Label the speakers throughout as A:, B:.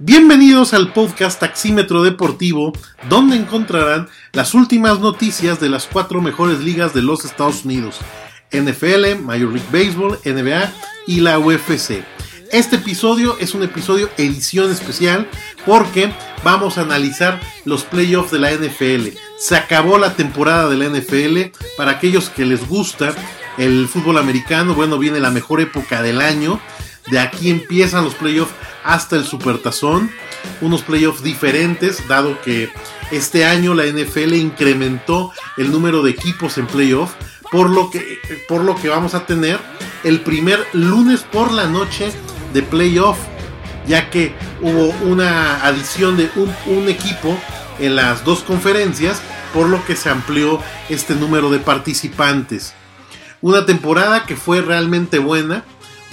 A: Bienvenidos al podcast Taxímetro Deportivo, donde encontrarán las últimas noticias de las cuatro mejores ligas de los Estados Unidos, NFL, Major League Baseball, NBA y la UFC. Este episodio es un episodio edición especial porque vamos a analizar los playoffs de la NFL. Se acabó la temporada de la NFL. Para aquellos que les gusta el fútbol americano, bueno, viene la mejor época del año. De aquí empiezan los playoffs hasta el Supertazón. Unos playoffs diferentes, dado que este año la NFL incrementó el número de equipos en playoff. Por lo, que, por lo que vamos a tener el primer lunes por la noche de playoff, ya que hubo una adición de un equipo en las dos conferencias, por lo que se amplió este número de participantes. Una temporada que fue realmente buena,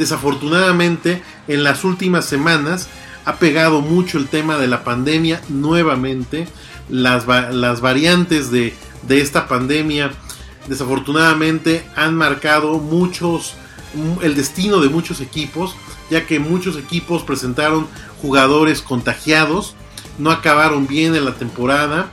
A: Desafortunadamente, en las últimas semanas ha pegado mucho el tema de la pandemia nuevamente. Las, las variantes de, de, esta pandemia desafortunadamente han marcado muchos el destino de muchos equipos, ya que muchos equipos presentaron jugadores contagiados, no acabaron bien en la temporada.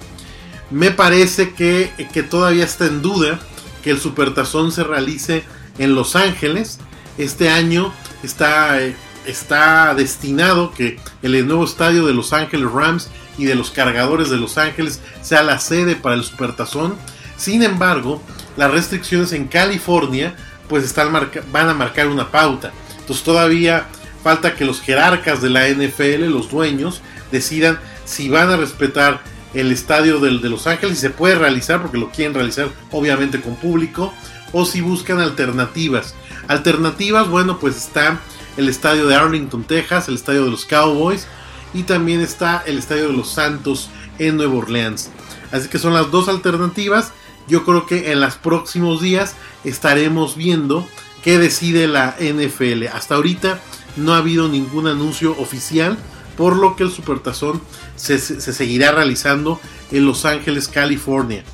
A: Me parece que, que todavía está en duda que el Supertazón se realice en Los Ángeles este año está, eh, está destinado que el nuevo estadio de Los Ángeles Rams y de los cargadores de Los Ángeles sea la sede para el Supertazón. Sin embargo, las restricciones en California pues están van a marcar una pauta. Entonces todavía falta que los jerarcas de la NFL, los dueños, decidan si van a respetar el estadio de Los Ángeles y se puede realizar porque lo quieren realizar obviamente con público o si buscan alternativas. Alternativas, bueno, pues está el estadio de Arlington, Texas, el estadio de los Cowboys y también está el estadio de los Santos en Nueva Orleans. Así que son las dos alternativas. Yo creo que en los próximos días estaremos viendo qué decide la NFL. Hasta ahorita no ha habido ningún anuncio oficial, por lo que el Supertazón se, se seguirá realizando en Los Ángeles, California.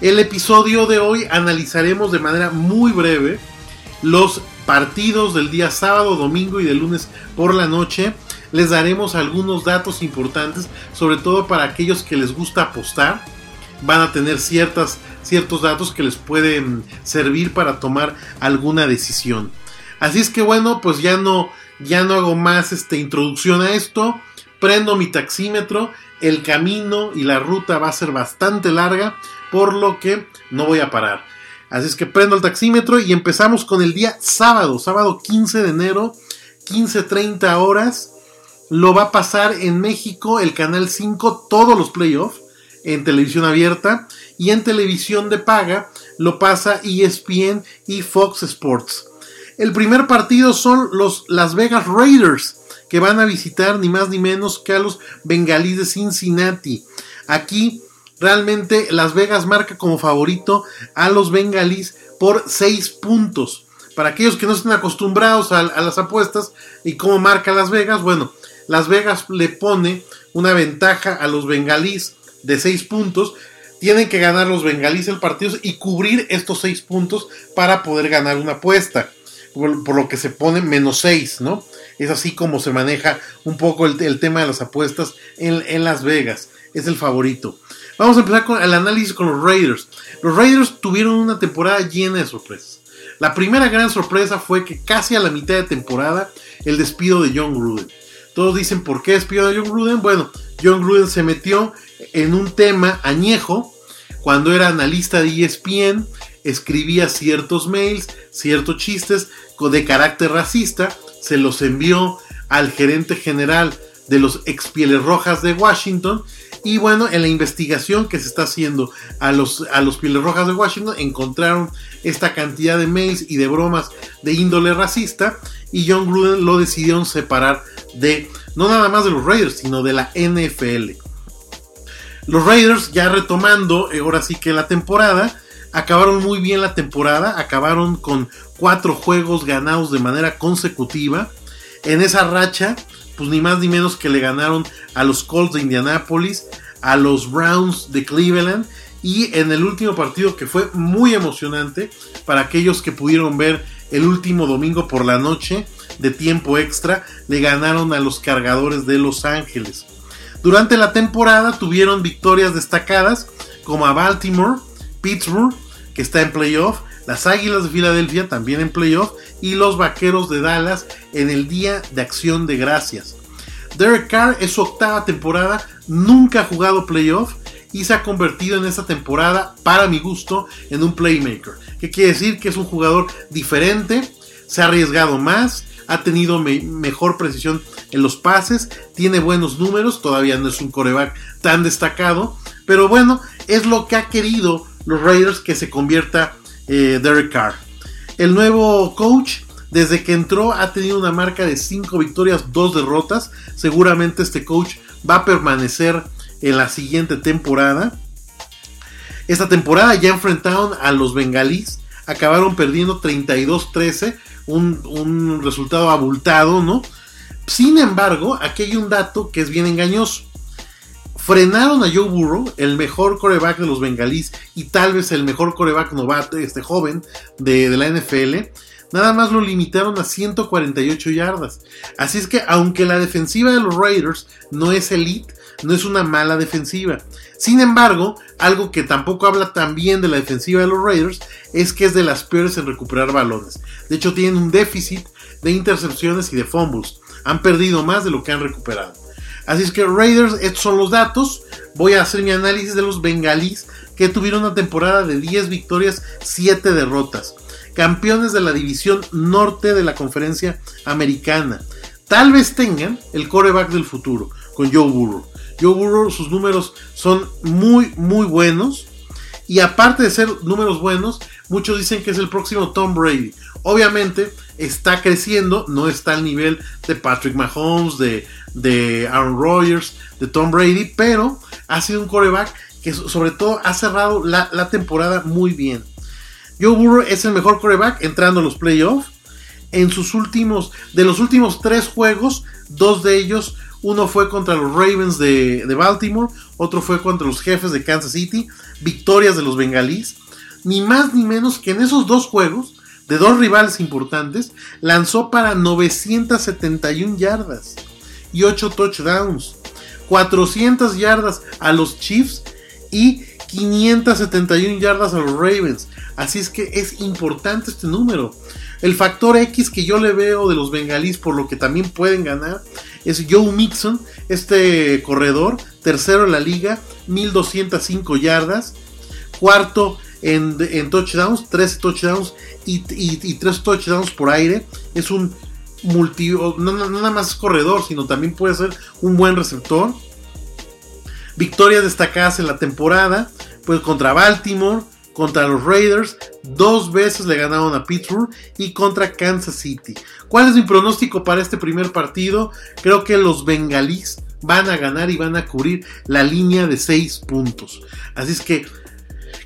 A: El episodio de hoy analizaremos de manera muy breve los partidos del día sábado, domingo y de lunes por la noche. Les daremos algunos datos importantes, sobre todo para aquellos que les gusta apostar. Van a tener ciertas, ciertos datos que les pueden servir para tomar alguna decisión. Así es que bueno, pues ya no, ya no hago más este, introducción a esto. Prendo mi taxímetro. El camino y la ruta va a ser bastante larga, por lo que no voy a parar. Así es que prendo el taxímetro y empezamos con el día sábado, sábado 15 de enero, 15.30 horas. Lo va a pasar en México el Canal 5 todos los playoffs en televisión abierta y en televisión de paga lo pasa ESPN y Fox Sports. El primer partido son los Las Vegas Raiders que van a visitar ni más ni menos que a los Bengalíes de Cincinnati. Aquí Realmente Las Vegas marca como favorito a los bengalíes por 6 puntos. Para aquellos que no estén acostumbrados a, las apuestas y cómo marca Las Vegas, bueno, Las Vegas le pone una ventaja a los bengalíes de 6 puntos. Tienen que ganar los bengalíes el partido y cubrir estos 6 puntos para poder ganar una apuesta. Por, lo que se pone menos 6, ¿no? Es así como se maneja un poco el, tema de las apuestas en Las Vegas. Es el favorito. Vamos a empezar con el análisis con los Raiders. Los Raiders tuvieron una temporada llena de sorpresas. La primera gran sorpresa fue que casi a la mitad de temporada el despido de John Gruden. Todos dicen, ¿por qué despido de John Gruden? Bueno, John Gruden se metió en un tema añejo cuando era analista de ESPN, escribía ciertos mails, ciertos chistes de carácter racista, se los envió al gerente general de los expieles rojas de Washington y bueno, en la investigación que se está haciendo a los, a los Pieles Rojas de Washington, encontraron esta cantidad de mails y de bromas de índole racista. Y John Gruden lo decidieron separar de, no nada más de los Raiders, sino de la NFL. Los Raiders, ya retomando, eh, ahora sí que la temporada, acabaron muy bien la temporada, acabaron con cuatro juegos ganados de manera consecutiva. En esa racha pues ni más ni menos que le ganaron a los Colts de Indianapolis, a los Browns de Cleveland y en el último partido que fue muy emocionante para aquellos que pudieron ver el último domingo por la noche de tiempo extra, le ganaron a los cargadores de Los Ángeles. Durante la temporada tuvieron victorias destacadas como a Baltimore, Pittsburgh, que está en playoff, las Águilas de Filadelfia también en playoff y los Vaqueros de Dallas en el Día de Acción de Gracias. Derek Carr es su octava temporada, nunca ha jugado playoff y se ha convertido en esta temporada, para mi gusto, en un playmaker. ¿Qué quiere decir? Que es un jugador diferente, se ha arriesgado más, ha tenido mejor precisión en los pases, tiene buenos números, todavía no es un coreback tan destacado, pero bueno, es lo que ha querido los Raiders que se convierta eh, Derek Carr. El nuevo coach, desde que entró, ha tenido una marca de 5 victorias, 2 derrotas. Seguramente este coach va a permanecer en la siguiente temporada. Esta temporada ya enfrentaron a los bengalíes, acabaron perdiendo 32-13, un, un, resultado abultado, ¿no? Sin embargo, aquí hay un dato que es bien engañoso frenaron a Joe Burrow, el mejor coreback de los bengalíes y tal vez el mejor coreback novato, este joven de, la NFL. Nada más lo limitaron a 148 yardas. Así es que aunque la defensiva de los Raiders no es elite, no es una mala defensiva. Sin embargo, algo que tampoco habla tan bien de la defensiva de los Raiders es que es de las peores en recuperar balones. De hecho, tienen un déficit de intercepciones y de fumbles. Han perdido más de lo que han recuperado. Así es que Raiders, estos son los datos. Voy a hacer mi análisis de los bengalíes que tuvieron una temporada de 10 victorias, 7 derrotas. Campeones de la división norte de la conferencia americana. Tal vez tengan el coreback del futuro con Joe Burrow. Joe Burrow, sus números son muy, muy buenos. Y aparte de ser números buenos, muchos dicen que es el próximo Tom Brady. Obviamente está creciendo, no está al nivel de Patrick Mahomes, de, de Aaron Rodgers, de Tom Brady, pero ha sido un coreback que sobre todo ha cerrado la, temporada muy bien. Joe Burrow es el mejor coreback entrando a los playoffs. En sus últimos, de los últimos tres juegos, dos de ellos, uno fue contra los Ravens de, de Baltimore, otro fue contra los jefes de Kansas City, victorias de los bengalíes. Ni más ni menos que en esos dos juegos, de dos rivales importantes, lanzó para 971 yardas y 8 touchdowns, 400 yardas a los Chiefs y 571 yardas a los Ravens. Así es que es importante este número. El factor X que yo le veo de los bengalíes por lo que también pueden ganar es Joe Mixon, este corredor, tercero en la liga, 1205 yardas, cuarto en, touchdowns, 13 touchdowns y, y 3 touchdowns por aire. Es un multi, nada más corredor, sino también puede ser un buen receptor. Victorias destacadas en la temporada, pues contra Baltimore, contra los Raiders, dos veces le ganaron a Pittsburgh y contra Kansas City. ¿Cuál es mi pronóstico para este primer partido? Creo que los bengalíes van a ganar y van a cubrir la línea de 6 puntos. Así es que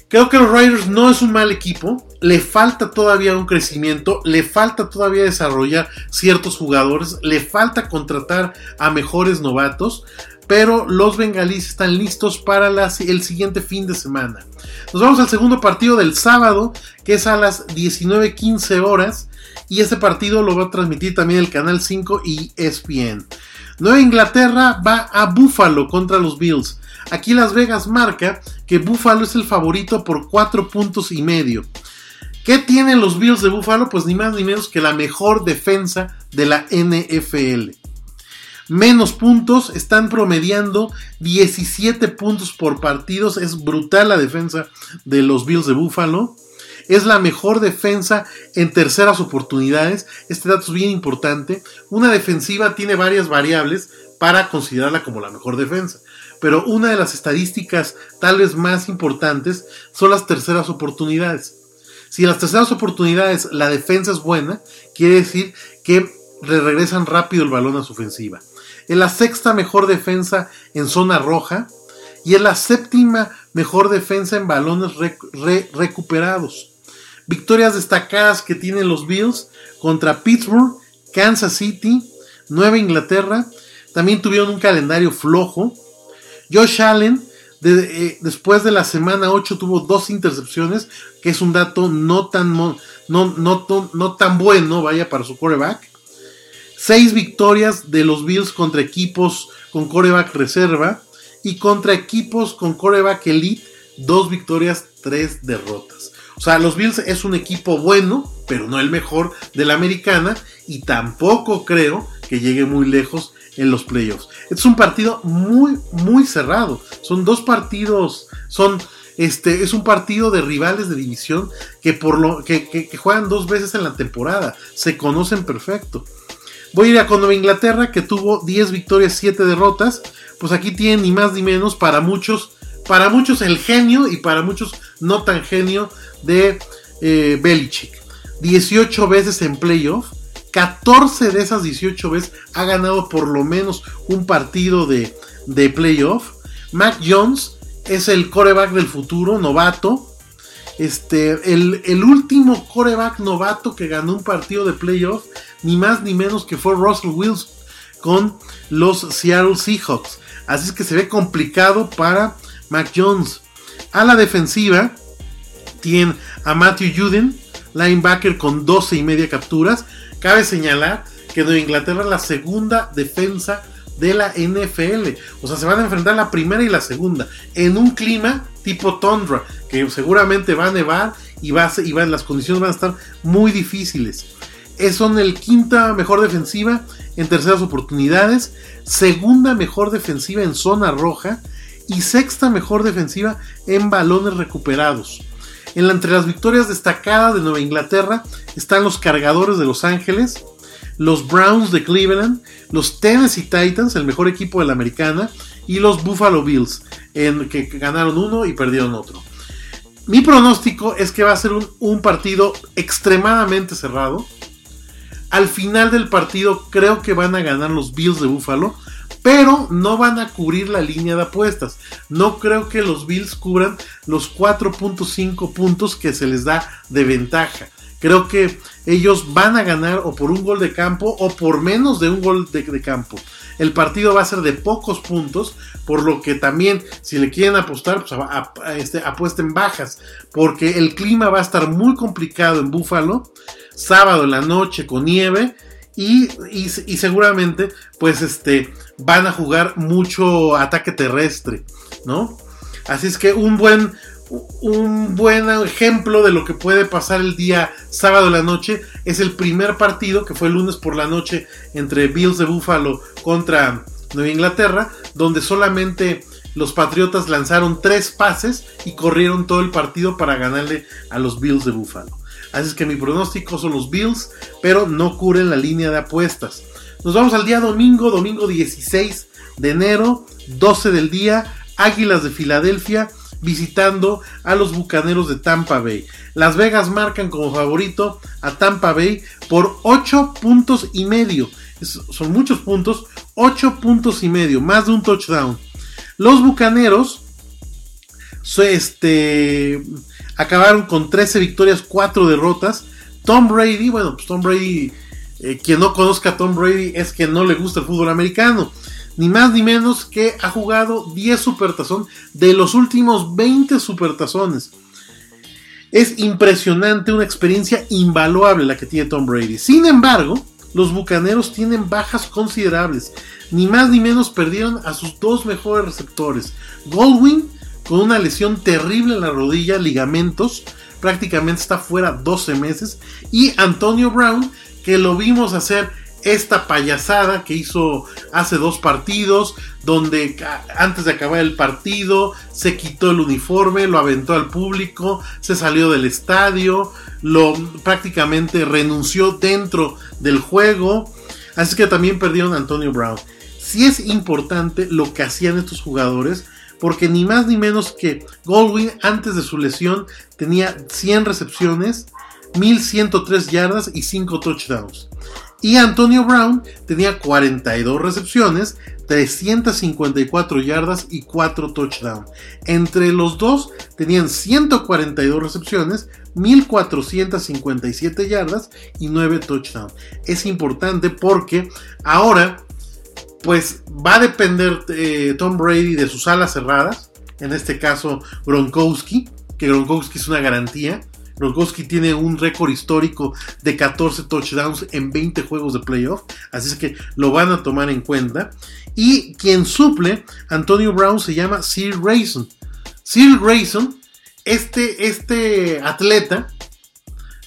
A: Creo que los Riders no es un mal equipo, le falta todavía un crecimiento, le falta todavía desarrollar ciertos jugadores, le falta contratar a mejores novatos, pero los bengalíes están listos para el siguiente fin de semana. Nos vamos al segundo partido del sábado, que es a las 19:15 horas, y este partido lo va a transmitir también el Canal 5 y ESPN. Nueva Inglaterra va a Buffalo contra los Bills. Aquí Las Vegas marca que Buffalo es el favorito por 4 puntos y medio. ¿Qué tienen los Bills de Buffalo? Pues ni más ni menos que la mejor defensa de la NFL. Menos puntos, están promediando 17 puntos por partidos. Es brutal la defensa de los Bills de Buffalo. Es la mejor defensa en terceras oportunidades. Este dato es bien importante. Una defensiva tiene varias variables para considerarla como la mejor defensa pero una de las estadísticas tal vez más importantes son las terceras oportunidades. Si en las terceras oportunidades la defensa es buena, quiere decir que le regresan rápido el balón a su ofensiva. Es la sexta mejor defensa en zona roja y es la séptima mejor defensa en balones recuperados. Victorias destacadas que tienen los Bills contra Pittsburgh, Kansas City, Nueva Inglaterra. También tuvieron un calendario flojo Josh Allen eh, después de la semana 8 tuvo dos intercepciones, que es un dato no tan, no, no, no, tan bueno, vaya, para su coreback. Seis victorias de los Bills contra equipos con coreback reserva y contra equipos con coreback elite, dos victorias, tres derrotas. O sea, los Bills es un equipo bueno, pero no el mejor de la americana y tampoco creo que llegue muy lejos en los playoffs. Es un partido muy, muy cerrado. Son dos partidos, son, este, es un partido de rivales de división que, por lo, que, juegan dos veces en la temporada. Se conocen perfecto. Voy a ir a con Inglaterra, que tuvo 10 victorias, 7 derrotas. Pues aquí tienen ni más ni menos para muchos, para muchos el genio y para muchos no tan genio de eh, Belichick. 18 veces en playoff 14 de esas 18 veces ha ganado por lo menos un partido de, de playoff. Mac Jones es el coreback del futuro, novato. Este, el, el, último coreback novato que ganó un partido de playoff, ni más ni menos que fue Russell Wilson con los Seattle Seahawks. Así es que se ve complicado para Mac Jones. A la defensiva, tiene a Matthew Juden, linebacker con 12 y media capturas. Cabe señalar que Nueva Inglaterra es la segunda defensa de la NFL. O sea, se van a enfrentar la primera y la segunda en un clima tipo tundra, que seguramente va a nevar y, va y las condiciones van a estar muy difíciles. Es, son el quinta mejor defensiva en terceras oportunidades, segunda mejor defensiva en zona roja y sexta mejor defensiva en balones recuperados. Entre las victorias destacadas de Nueva Inglaterra están los cargadores de Los Ángeles, los Browns de Cleveland, los Tennessee Titans, el mejor equipo de la americana, y los Buffalo Bills, en que ganaron uno y perdieron otro. Mi pronóstico es que va a ser un, un partido extremadamente cerrado. Al final del partido creo que van a ganar los Bills de Buffalo, pero no van a cubrir la línea de apuestas. No creo que los Bills cubran los 4.5 puntos que se les da de ventaja. Creo que ellos van a ganar o por un gol de campo o por menos de un gol de, campo. El partido va a ser de pocos puntos, por lo que también si le quieren apostar, pues este, apuesten bajas, porque el clima va a estar muy complicado en Búfalo, sábado en la noche con nieve y, y, seguramente pues este van a jugar mucho ataque terrestre, ¿no? Así es que un buen un buen ejemplo de lo que puede pasar el día sábado en la noche es el primer partido que fue el lunes por la noche entre Bills de Buffalo contra Nueva Inglaterra, donde solamente los Patriotas lanzaron tres pases y corrieron todo el partido para ganarle a los Bills de Buffalo. Así es que mi pronóstico son los Bills, pero no cubren la línea de apuestas. Nos vamos al día domingo, domingo 16 de enero, 12 del día, Águilas de Filadelfia visitando a los Bucaneros de Tampa Bay. Las Vegas marcan como favorito a Tampa Bay por 8 puntos y medio. son muchos puntos, 8 puntos y medio, más de un touchdown. Los Bucaneros este, acabaron con 13 victorias, 4 derrotas. Tom Brady, bueno, pues Tom Brady, eh, quien no conozca a Tom Brady es que no le gusta el fútbol americano ni más ni menos que ha jugado 10 supertazón de los últimos 20 supertazones. Es impresionante, una experiencia invaluable la que tiene Tom Brady. Sin embargo, los Bucaneros tienen bajas considerables. Ni más ni menos perdieron a sus dos mejores receptores. Goldwyn, con una lesión terrible en la rodilla, ligamentos, prácticamente está fuera 12 meses. Y Antonio Brown, que lo vimos hacer esta payasada que hizo hace dos partidos, donde antes de acabar el partido se quitó el uniforme, lo aventó al público, se salió del estadio, lo prácticamente renunció dentro del juego. Así que también perdieron Antonio Brown. Si es importante lo que hacían estos jugadores, porque ni más ni menos que Goldwyn antes de su lesión tenía 100 recepciones, 1103 yardas y 5 touchdowns. Y Antonio Brown tenía 42 recepciones, 354 yardas y 4 touchdowns. Entre los dos tenían 142 recepciones, 1457 yardas y 9 touchdowns. Es importante porque ahora pues va a depender eh, Tom Brady de sus alas cerradas, en este caso Gronkowski, que Gronkowski es una garantía. Gronkowski tiene un récord histórico de 14 touchdowns en 20 juegos de playoff, así es que lo van a tomar en cuenta. Y quien suple Antonio Brown se llama Sir Grayson. Sir Grayson, este, este atleta,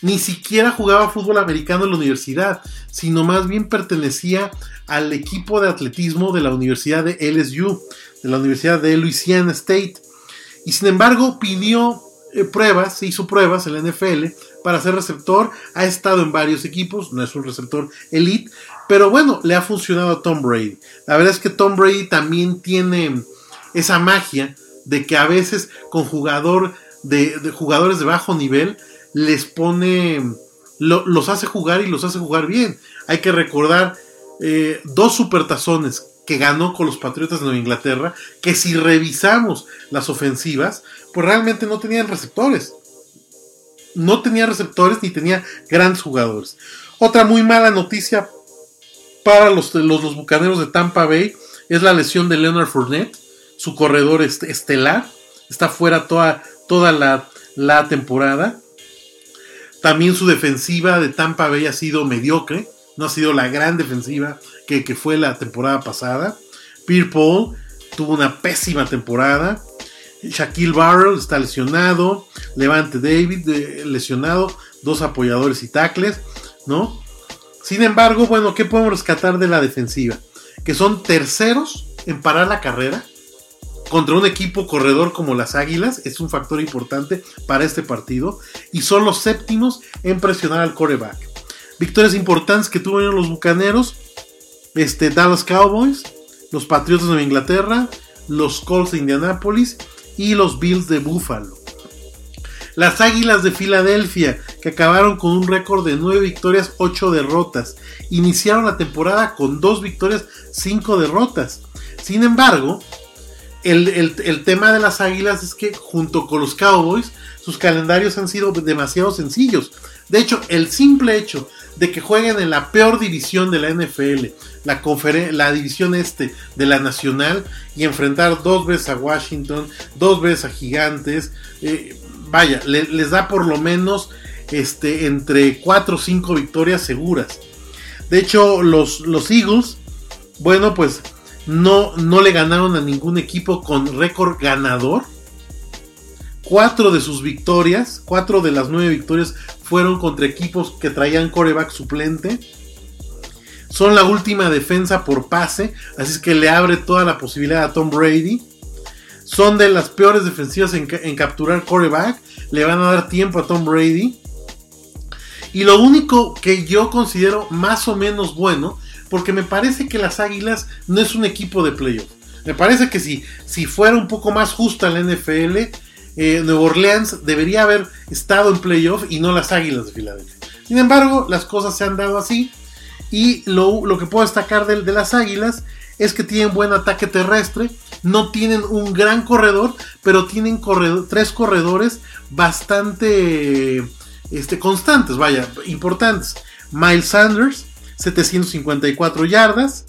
A: ni siquiera jugaba fútbol americano en la universidad, sino más bien pertenecía al equipo de atletismo de la Universidad de LSU, de la Universidad de Louisiana State. Y sin embargo pidió eh, pruebas, se hizo pruebas en la NFL para ser receptor, ha estado en varios equipos, no es un receptor elite, pero bueno, le ha funcionado a Tom Brady. La verdad es que Tom Brady también tiene esa magia de que a veces con jugador de, jugadores de bajo nivel les pone, los hace jugar y los hace jugar bien. Hay que recordar eh, dos supertazones que ganó con los Patriotas de Nueva Inglaterra, que si revisamos las ofensivas, pues realmente no tenían receptores. No tenía receptores ni tenía grandes jugadores. Otra muy mala noticia para los, los, bucaneros de Tampa Bay es la lesión de Leonard Fournette, su corredor estelar. Está fuera toda, toda la, la temporada. También su defensiva de Tampa Bay ha sido mediocre. No ha sido la gran defensiva que, que fue la temporada pasada. Pierre Paul tuvo una pésima temporada. Shaquille Barrell está lesionado. Levante David lesionado. Dos apoyadores y tacles. ¿No? Sin embargo, bueno, ¿qué podemos rescatar de la defensiva? Que son terceros en parar la carrera. Contra un equipo corredor como las Águilas es un factor importante para este partido. Y son los séptimos en presionar al coreback. Victorias importantes que tuvieron los Bucaneros. Este, Dallas Cowboys, los Patriotas de Inglaterra, los Colts de Indianapolis y los Bills de Buffalo. Las Águilas de Filadelfia, que acabaron con un récord de 9 victorias, 8 derrotas. Iniciaron la temporada con 2 victorias, 5 derrotas. Sin embargo, el, el, tema de las Águilas es que junto con los Cowboys, sus calendarios han sido demasiado sencillos. De hecho, el simple hecho de que jueguen en la peor división de la NFL, la, la división este de la Nacional, y enfrentar dos veces a Washington, dos veces a Gigantes, eh, vaya, les da por lo menos este, entre 4 o 5 victorias seguras. De hecho, los, los Eagles, bueno, pues no, no le ganaron a ningún equipo con récord ganador. Cuatro de sus victorias, cuatro de las nueve victorias fueron contra equipos que traían coreback suplente. Son la última defensa por pase, así es que le abre toda la posibilidad a Tom Brady. Son de las peores defensivas en, en capturar coreback. Le van a dar tiempo a Tom Brady. Y lo único que yo considero más o menos bueno, porque me parece que las Águilas no es un equipo de playoff. Me parece que si, si fuera un poco más justa la NFL, eh, Nuevo Orleans debería haber estado en playoff y no las Águilas de Filadelfia. Sin embargo, las cosas se han dado así. Y lo, que puedo destacar de, de, las Águilas es que tienen buen ataque terrestre. No tienen un gran corredor, pero tienen tres corredores bastante este, constantes, vaya, importantes. Miles Sanders, 754 yardas.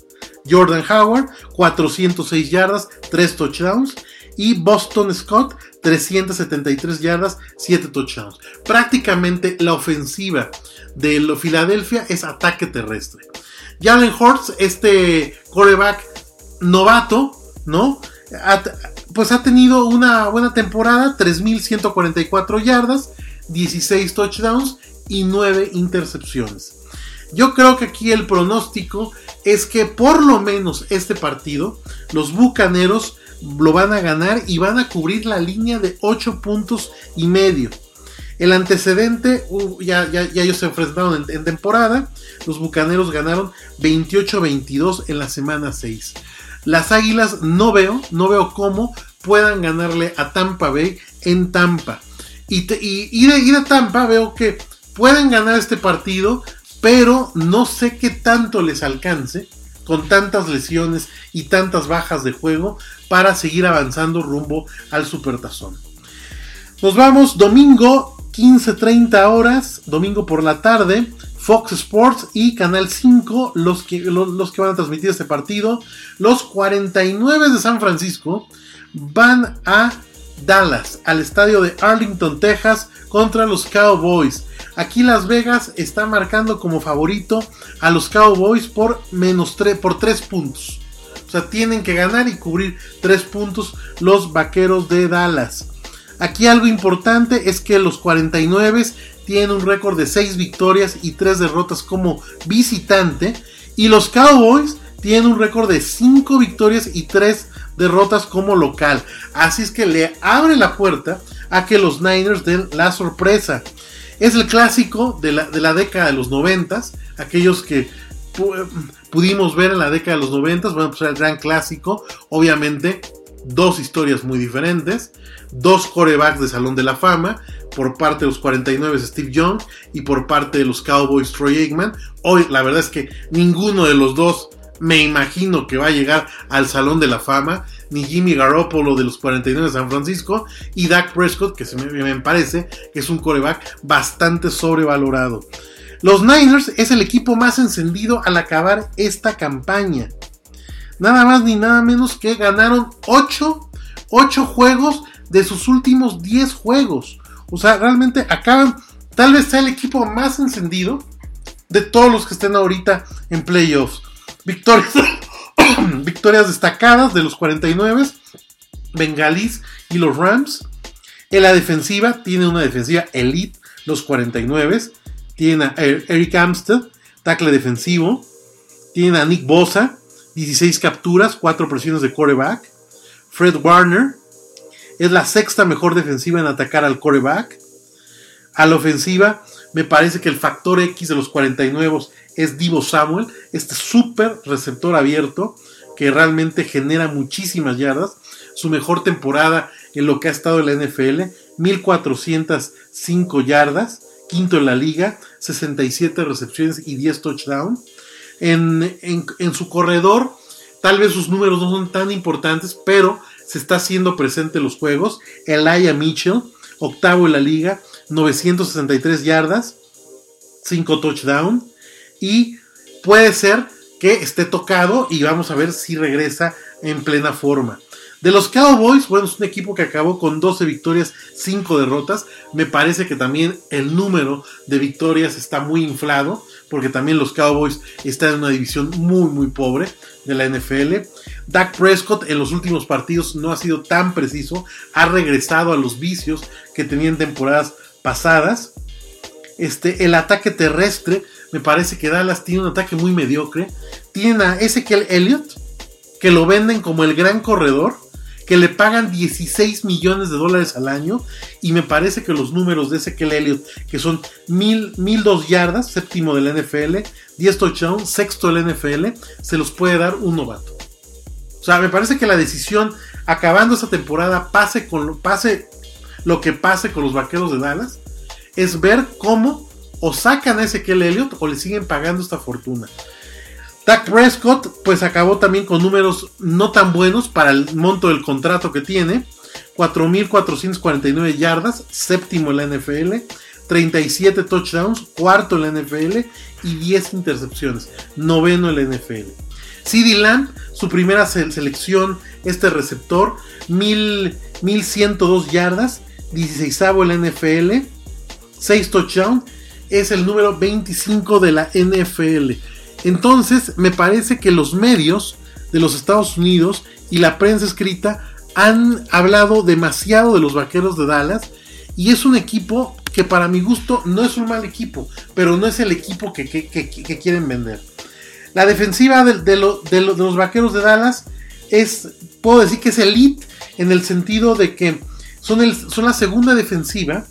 A: Jordan Howard, 406 yardas, 3 touchdowns. Y Boston Scott, 373 yardas, 7 touchdowns. Prácticamente la ofensiva de Filadelfia es ataque terrestre. Jalen Hurts, este coreback novato, ¿no? pues ha tenido una buena temporada, 3.144 yardas, 16 touchdowns y 9 intercepciones. Yo creo que aquí el pronóstico es que por lo menos este partido, los Bucaneros lo van a ganar y van a cubrir la línea de 8 puntos y medio. El antecedente, uh, ya, ellos se enfrentaron en, temporada. Los Bucaneros ganaron 28-22 en la semana 6. Las Águilas no veo, no veo cómo puedan ganarle a Tampa Bay en Tampa. Y, de, y de Tampa veo que pueden ganar este partido, pero no sé qué tanto les alcance con tantas lesiones y tantas bajas de juego para seguir avanzando rumbo al Supertazón. Nos vamos domingo 15.30 horas, domingo por la tarde, Fox Sports y Canal 5, los que, los, que van a transmitir este partido. Los 49 de San Francisco van a Dallas, al estadio de Arlington, Texas, contra los Cowboys. Aquí Las Vegas está marcando como favorito a los Cowboys por menos 3, por 3 puntos. O sea, tienen que ganar y cubrir 3 puntos los vaqueros de Dallas. Aquí algo importante es que los 49 tienen un récord de 6 victorias y 3 derrotas como visitante. Y los Cowboys tienen un récord de 5 victorias y 3 derrotas como local. Así es que le abre la puerta a que los Niners den la sorpresa. Es el clásico de la, década de los 90, aquellos que pudimos ver en la década de los 90, bueno, pues el gran clásico, obviamente dos historias muy diferentes, dos corebacks de Salón de la Fama, por parte de los 49 Steve Young y por parte de los Cowboys Troy Aikman. Hoy la verdad es que ninguno de los dos me imagino que va a llegar al Salón de la Fama, ni Jimmy Garoppolo de los 49 de San Francisco, y Dak Prescott, que se me, parece que es un coreback bastante sobrevalorado. Los Niners es el equipo más encendido al acabar esta campaña. Nada más ni nada menos que ganaron 8, 8 juegos de sus últimos 10 juegos. O sea, realmente acaban, tal vez sea el equipo más encendido de todos los que estén ahorita en playoffs. Victorias, victorias destacadas de los 49, Bengalis y los Rams. En la defensiva, tiene una defensiva elite, los 49. Tienen a Eric Amstead, tackle defensivo. Tienen a Nick Bosa, 16 capturas, 4 presiones de coreback. Fred Warner es la sexta mejor defensiva en atacar al coreback. A la ofensiva, me parece que el factor X de los 49 es Divo Samuel, este súper receptor abierto que realmente genera muchísimas yardas. Su mejor temporada en lo que ha estado en la NFL, 1405 yardas, quinto en la liga, 67 recepciones y 10 touchdowns. En, en, su corredor, tal vez sus números no son tan importantes, pero se está haciendo presente en los juegos. Elijah Mitchell, octavo en la liga, 963 yardas, 5 touchdowns y puede ser que esté tocado y vamos a ver si regresa en plena forma. De los Cowboys, bueno, es un equipo que acabó con 12 victorias, 5 derrotas. Me parece que también el número de victorias está muy inflado, porque también los Cowboys están en una división muy, muy pobre de la NFL. Dak Prescott en los últimos partidos no ha sido tan preciso, ha regresado a los vicios que tenía en temporadas pasadas. Este, el ataque terrestre me parece que Dallas tiene un ataque muy mediocre. Tienen a Ezekiel Elliott, que lo venden como el gran corredor, que le pagan 16 millones de dólares al año. Y me parece que los números de Ezekiel Elliott, que son 1002 yardas, séptimo de la NFL, 10 touchdowns, sexto de la NFL, se los puede dar un novato. O sea, me parece que la decisión, acabando esta temporada, pase, con, pase lo que pase con los vaqueros de Dallas, es ver cómo o sacan a Ezequiel Elliott o le siguen pagando esta fortuna. Dak Prescott pues acabó también con números no tan buenos para el monto del contrato que tiene. 4.449 yardas, séptimo en la NFL, 37 touchdowns, cuarto en la NFL y 10 intercepciones, noveno en la NFL. CD Lamb, su primera selección, este receptor, 1102 yardas, 16 en la NFL, 6 touchdowns es el número 25 de la NFL. Entonces, me parece que los medios de los Estados Unidos y la prensa escrita han hablado demasiado de los Vaqueros de Dallas y es un equipo que para mi gusto no es un mal equipo, pero no es el equipo que, quieren vender. La defensiva de, los Vaqueros de Dallas es, puedo decir que es elite en el sentido de que son, son la segunda defensiva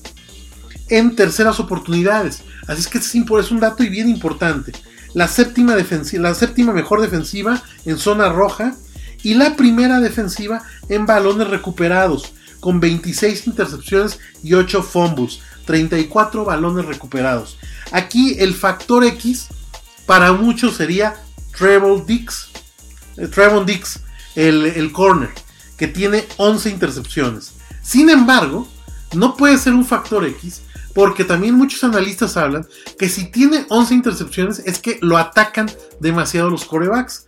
A: en terceras oportunidades. Así es que es un dato y bien importante. La séptima, defensiva, la séptima mejor defensiva en zona roja y la primera defensiva en balones recuperados, con 26 intercepciones y 8 fumbles, 34 balones recuperados. Aquí el factor X para muchos sería Trevor Dix, eh, Trevor Dix, el, el corner, que tiene 11 intercepciones. Sin embargo, no puede ser un factor X porque también muchos analistas hablan que si tiene 11 intercepciones es que lo atacan demasiado los corebacks.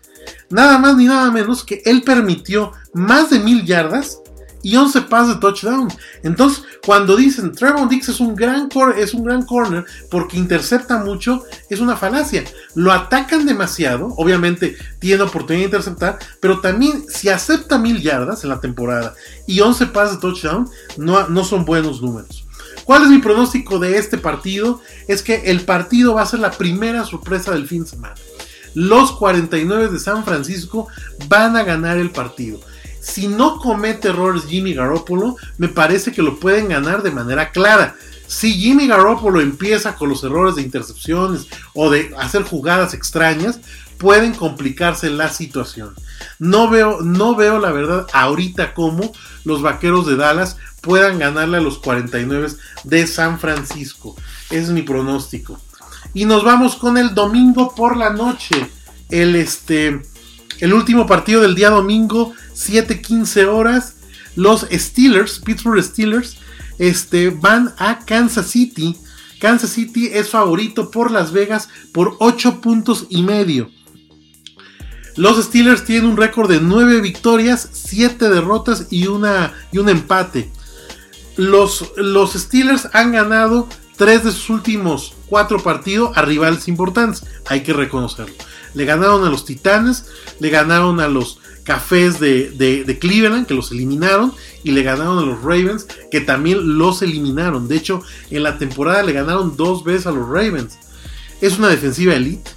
A: Nada más ni nada menos que él permitió más de mil yardas y 11 pases de touchdown. Entonces, cuando dicen Trevon Dix es un gran es un gran corner porque intercepta mucho, es una falacia. Lo atacan demasiado, obviamente tiene oportunidad de interceptar, pero también si acepta mil yardas en la temporada y 11 pases de touchdown, no, no son buenos números. ¿Cuál es mi pronóstico de este partido? Es que el partido va a ser la primera sorpresa del fin de semana. Los 49 de San Francisco van a ganar el partido si no comete errores Jimmy Garoppolo, me parece que lo pueden ganar de manera clara. Si Jimmy Garoppolo empieza con los errores de intercepciones o de hacer jugadas extrañas, pueden complicarse la situación. No veo, no veo la verdad ahorita cómo los vaqueros de Dallas puedan ganarle a los 49 de San Francisco. es mi pronóstico. Y nos vamos con el domingo por la noche. El este el último partido del día domingo, 7:15 horas. Los Steelers, Pittsburgh Steelers, este, van a Kansas City. Kansas City es favorito por Las Vegas por 8 puntos y medio. Los Steelers tienen un récord de 9 victorias, 7 derrotas y, una, y un empate. Los, los Steelers han ganado 3 de sus últimos 4 partidos a rivales importantes, hay que reconocerlo. Le ganaron a los Titanes, le ganaron a los Cafés de, Cleveland, que los eliminaron, y le ganaron a los Ravens, que también los eliminaron. De hecho, en la temporada le ganaron dos veces a los Ravens. Es una defensiva elite.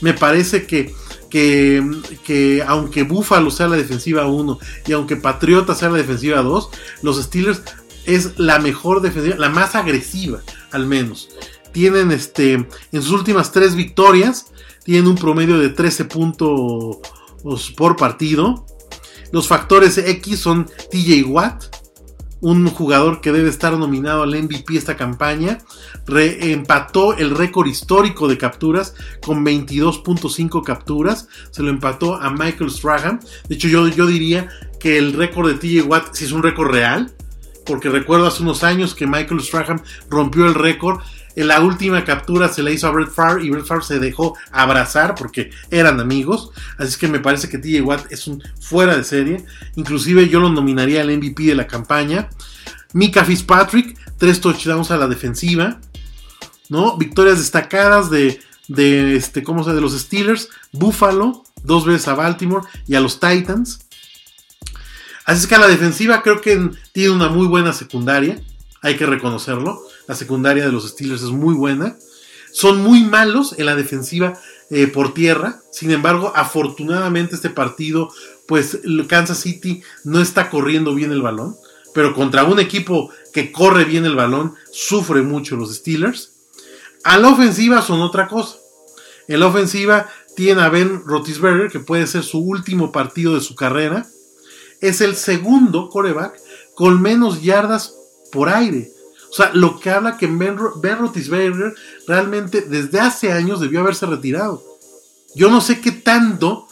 A: Me parece que, que, que aunque Buffalo sea la defensiva 1 y aunque Patriota sea la defensiva 2, los Steelers es la mejor defensiva, la más agresiva al menos. Tienen este, en sus últimas tres victorias, tienen un promedio de 13 puntos por partido. Los factores X son TJ Watt, un jugador que debe estar nominado al MVP esta campaña. empató el récord histórico de capturas con 22.5 capturas. Se lo empató a Michael Strahan. De hecho, yo, yo diría que el récord de TJ Watt si es un récord real. Porque recuerdo hace unos años que Michael Strahan rompió el récord en la última captura se le hizo a Brett Favre y Brett Favre se dejó abrazar porque eran amigos. Así que me parece que TJ Watt es un fuera de serie. Inclusive yo lo nominaría al MVP de la campaña. Mika Fitzpatrick, tres touchdowns a la defensiva. ¿no? Victorias destacadas de, de, este, ¿cómo de los Steelers, Buffalo, dos veces a Baltimore y a los Titans. Así es que a la defensiva creo que tiene una muy buena secundaria, hay que reconocerlo. La secundaria de los Steelers es muy buena. Son muy malos en la defensiva eh, por tierra. Sin embargo, afortunadamente este partido, pues Kansas City no está corriendo bien el balón. Pero contra un equipo que corre bien el balón, sufre mucho los Steelers. A la ofensiva son otra cosa. En la ofensiva tiene a Ben Rotisberger, que puede ser su último partido de su carrera. Es el segundo coreback con menos yardas por aire. O sea, lo que habla que Ben, Roethlisberger realmente desde hace años debió haberse retirado. Yo no sé qué tanto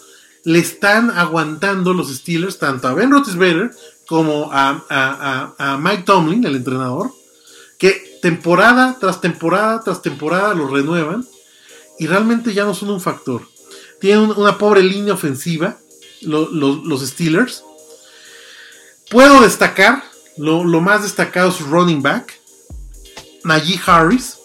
A: le están aguantando los Steelers, tanto a Ben Roethlisberger como a, Mike Tomlin, el entrenador, que temporada tras temporada tras temporada los renuevan y realmente ya no son un factor. Tienen una pobre línea ofensiva, los Steelers. Puedo destacar, lo, más destacado es running back, Najee Harris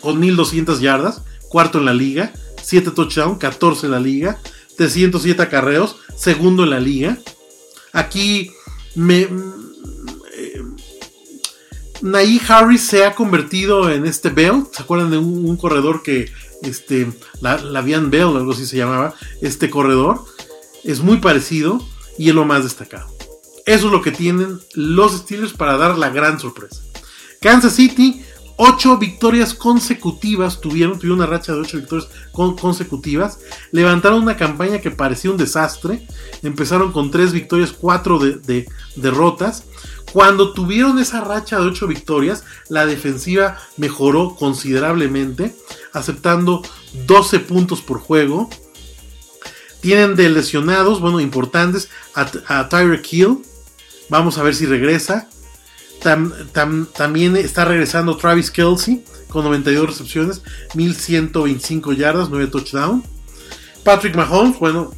A: con 1200 yardas, cuarto en la liga, 7 touchdowns, 14 en la liga, 307 acarreos, segundo en la liga. Aquí me eh, Harris se ha convertido en este Bell, ¿se acuerdan de un, corredor que este la, Lavian Bell, algo así se llamaba, este corredor? Es muy parecido y es lo más destacado. Eso es lo que tienen los Steelers para dar la gran sorpresa. Kansas City, 8 victorias consecutivas tuvieron, tuvieron una racha de 8 victorias consecutivas. Levantaron una campaña que parecía un desastre. Empezaron con 3 victorias, 4 de, derrotas. Cuando tuvieron esa racha de 8 victorias, la defensiva mejoró considerablemente, aceptando 12 puntos por juego. Tienen de lesionados, bueno, importantes, a, a Tyreek Hill. Vamos a ver si regresa también está regresando Travis Kelsey con 92 recepciones, 1125 yardas, 9 touchdowns. Patrick Mahomes, bueno,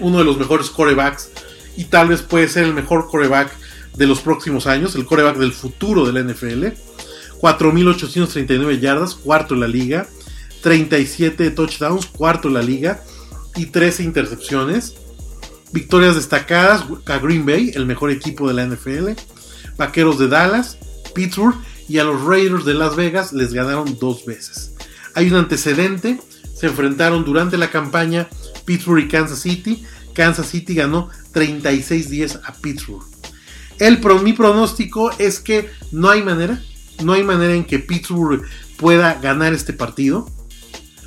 A: uno de los mejores corebacks y tal vez puede ser el mejor coreback de los próximos años, el coreback del futuro de la NFL. 4.839 yardas, cuarto en la liga. 37 touchdowns, cuarto en la liga. Y 13 intercepciones. Victorias destacadas a Green Bay, el mejor equipo de la NFL. Vaqueros de Dallas, Pittsburgh y a los Raiders de Las Vegas les ganaron dos veces. Hay un antecedente, se enfrentaron durante la campaña Pittsburgh y Kansas City. Kansas City ganó 36-10 a Pittsburgh. El, mi pronóstico es que no hay manera, no hay manera en que Pittsburgh pueda ganar este partido,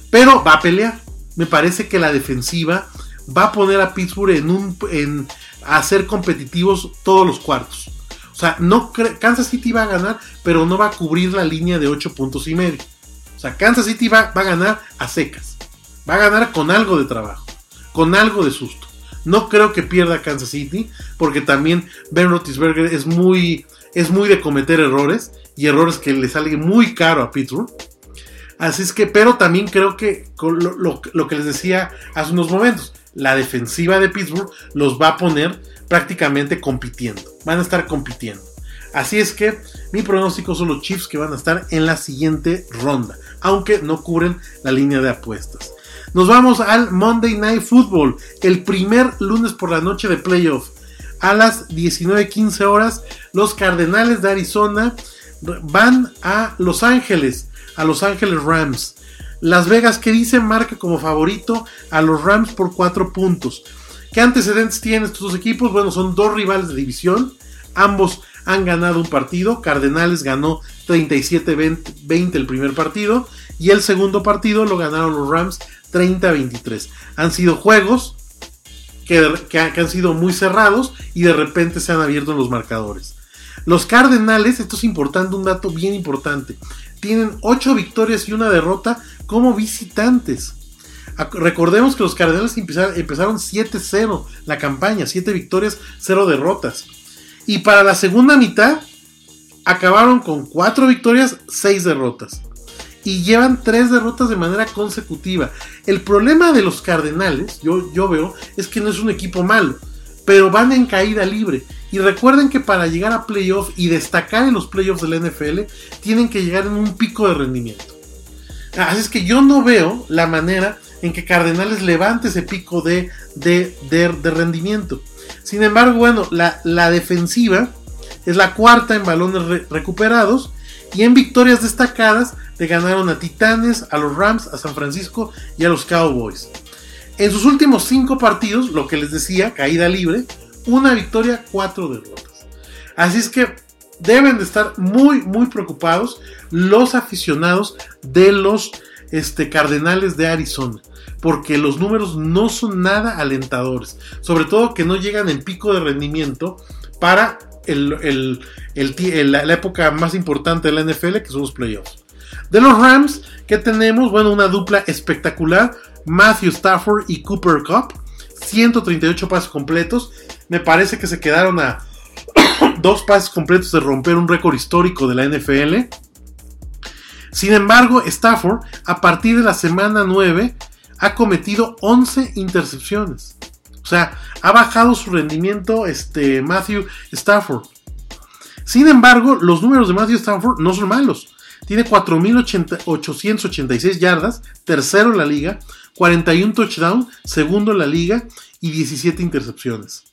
A: pero va a pelear. Me parece que la defensiva va a poner a Pittsburgh en un en hacer competitivos todos los cuartos. O sea, no Kansas City va a ganar, pero no va a cubrir la línea de 8 puntos y medio. O sea, Kansas City va, va a ganar a secas. Va a ganar con algo de trabajo, con algo de susto. No creo que pierda Kansas City, porque también Ben Roethlisberger es muy, es muy de cometer errores y errores que le salen muy caro a Pittsburgh. Así es que, pero también creo que lo, lo, que les decía hace unos momentos, la defensiva de Pittsburgh los va a poner prácticamente compitiendo. Van a estar compitiendo. Así es que mi pronóstico son los Chiefs que van a estar en la siguiente ronda, aunque no cubren la línea de apuestas. Nos vamos al Monday Night Football, el primer lunes por la noche de playoff. A las 19:15 horas, los Cardenales de Arizona van a Los Ángeles, a Los Ángeles Rams. Las Vegas que dice marca como favorito a los Rams por 4 puntos. ¿Qué antecedentes tienen estos dos equipos? Bueno, son dos rivales de división. Ambos han ganado un partido. Cardenales ganó 37-20 el primer partido. Y el segundo partido lo ganaron los Rams 30-23. Han sido juegos que, han sido muy cerrados y de repente se han abierto los marcadores. Los Cardenales, esto es importante, un dato bien importante, tienen 8 victorias y una derrota como visitantes. Recordemos que los Cardenales empezaron, 7-0 la campaña, 7 victorias, 0 derrotas. Y para la segunda mitad acabaron con 4 victorias, 6 derrotas y llevan tres derrotas de manera consecutiva. El problema de los Cardenales, yo, yo veo, es que no es un equipo malo, pero van en caída libre. Y recuerden que para llegar a playoff y destacar en los playoffs de la NFL, tienen que llegar en un pico de rendimiento. Así es que yo no veo la manera en que Cardenales levante ese pico de, de, rendimiento. Sin embargo, bueno, la, la, defensiva es la cuarta en balones recuperados y en victorias destacadas le ganaron a Titanes, a los Rams, a San Francisco y a los Cowboys. En sus últimos cinco partidos, lo que les decía, caída libre, una victoria, cuatro derrotas. Así es que deben de estar muy, muy preocupados los aficionados de los este, Cardenales de Arizona. Porque los números no son nada alentadores. Sobre todo que no llegan en pico de rendimiento para la época más importante de la NFL, que son los playoffs. De los Rams, que tenemos? Bueno, una dupla espectacular. Matthew Stafford y Cooper Cup. 138 pases completos. Me parece que se quedaron a dos pases completos de romper un récord histórico de la NFL. Sin embargo, Stafford, a partir de la semana 9, ha cometido 11 intercepciones. O sea, ha bajado su rendimiento este, Matthew Stafford. Sin embargo, los números de Matthew Stafford no son malos. Tiene 4.886 yardas, tercero en la liga, 41 touchdowns, segundo en la liga y 17 intercepciones.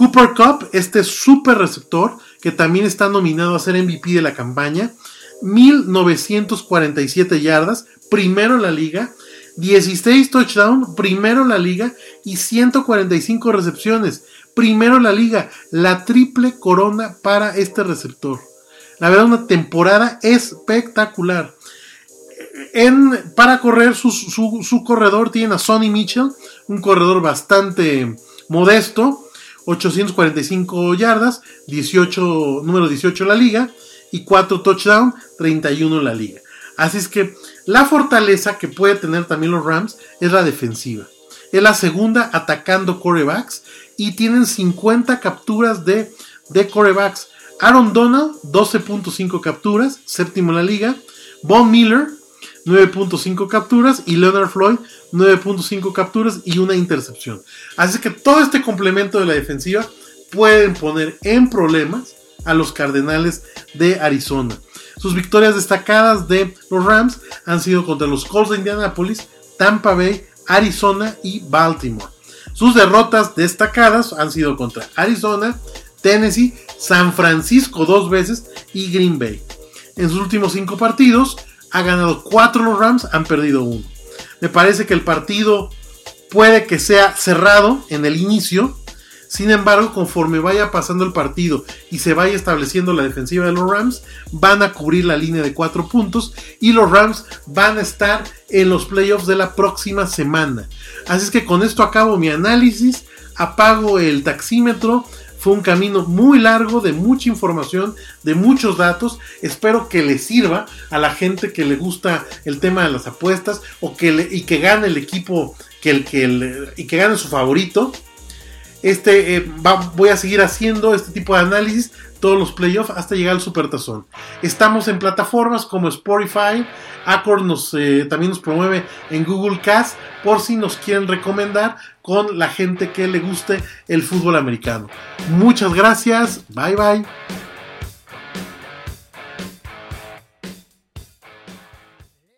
A: Cooper Cup, este super receptor, que también está nominado a ser MVP de la campaña, 1947 yardas, primero en la liga, 16 touchdowns, primero en la liga. y 145 recepciones, primero en la liga, la triple corona para este receptor. La verdad, una temporada espectacular. En, para correr su, corredor tiene a Sonny Mitchell, un corredor bastante modesto, 845 yardas, 18, número 18 en la liga, y 4 touchdowns, 31 en la liga. Así es que la fortaleza que puede tener también los Rams es la defensiva. Es la segunda atacando corebacks y tienen 50 capturas de, de corebacks. Aaron Donald, 12.5 capturas, séptimo en la liga. Von Miller, 9.5 capturas y Leonard Floyd 9.5 capturas y una intercepción. Así que todo este complemento de la defensiva pueden poner en problemas a los Cardenales de Arizona. Sus victorias destacadas de los Rams han sido contra los Colts de Indianapolis, Tampa Bay, Arizona y Baltimore. Sus derrotas destacadas han sido contra Arizona, Tennessee, San Francisco dos veces y Green Bay. En sus últimos cinco partidos ha ganado cuatro los Rams, han perdido uno. Me parece que el partido puede que sea cerrado en el inicio, sin embargo, conforme vaya pasando el partido y se vaya estableciendo la defensiva de los Rams, van a cubrir la línea de cuatro puntos y los Rams van a estar en los playoffs de la próxima semana. Así es que con esto acabo mi análisis, apago el taxímetro. Fue un camino muy largo de mucha información, de muchos datos. Espero que le sirva a la gente que le gusta el tema de las apuestas o que y que gane el equipo que el, que y que gane su favorito. Este, eh, voy a seguir haciendo este tipo de análisis todos los playoffs hasta llegar al Supertazón. Estamos en plataformas como Spotify, Accord nos, eh, también nos promueve en Google Cast por si nos quieren recomendar con la gente que le guste el fútbol americano. Muchas gracias, bye bye.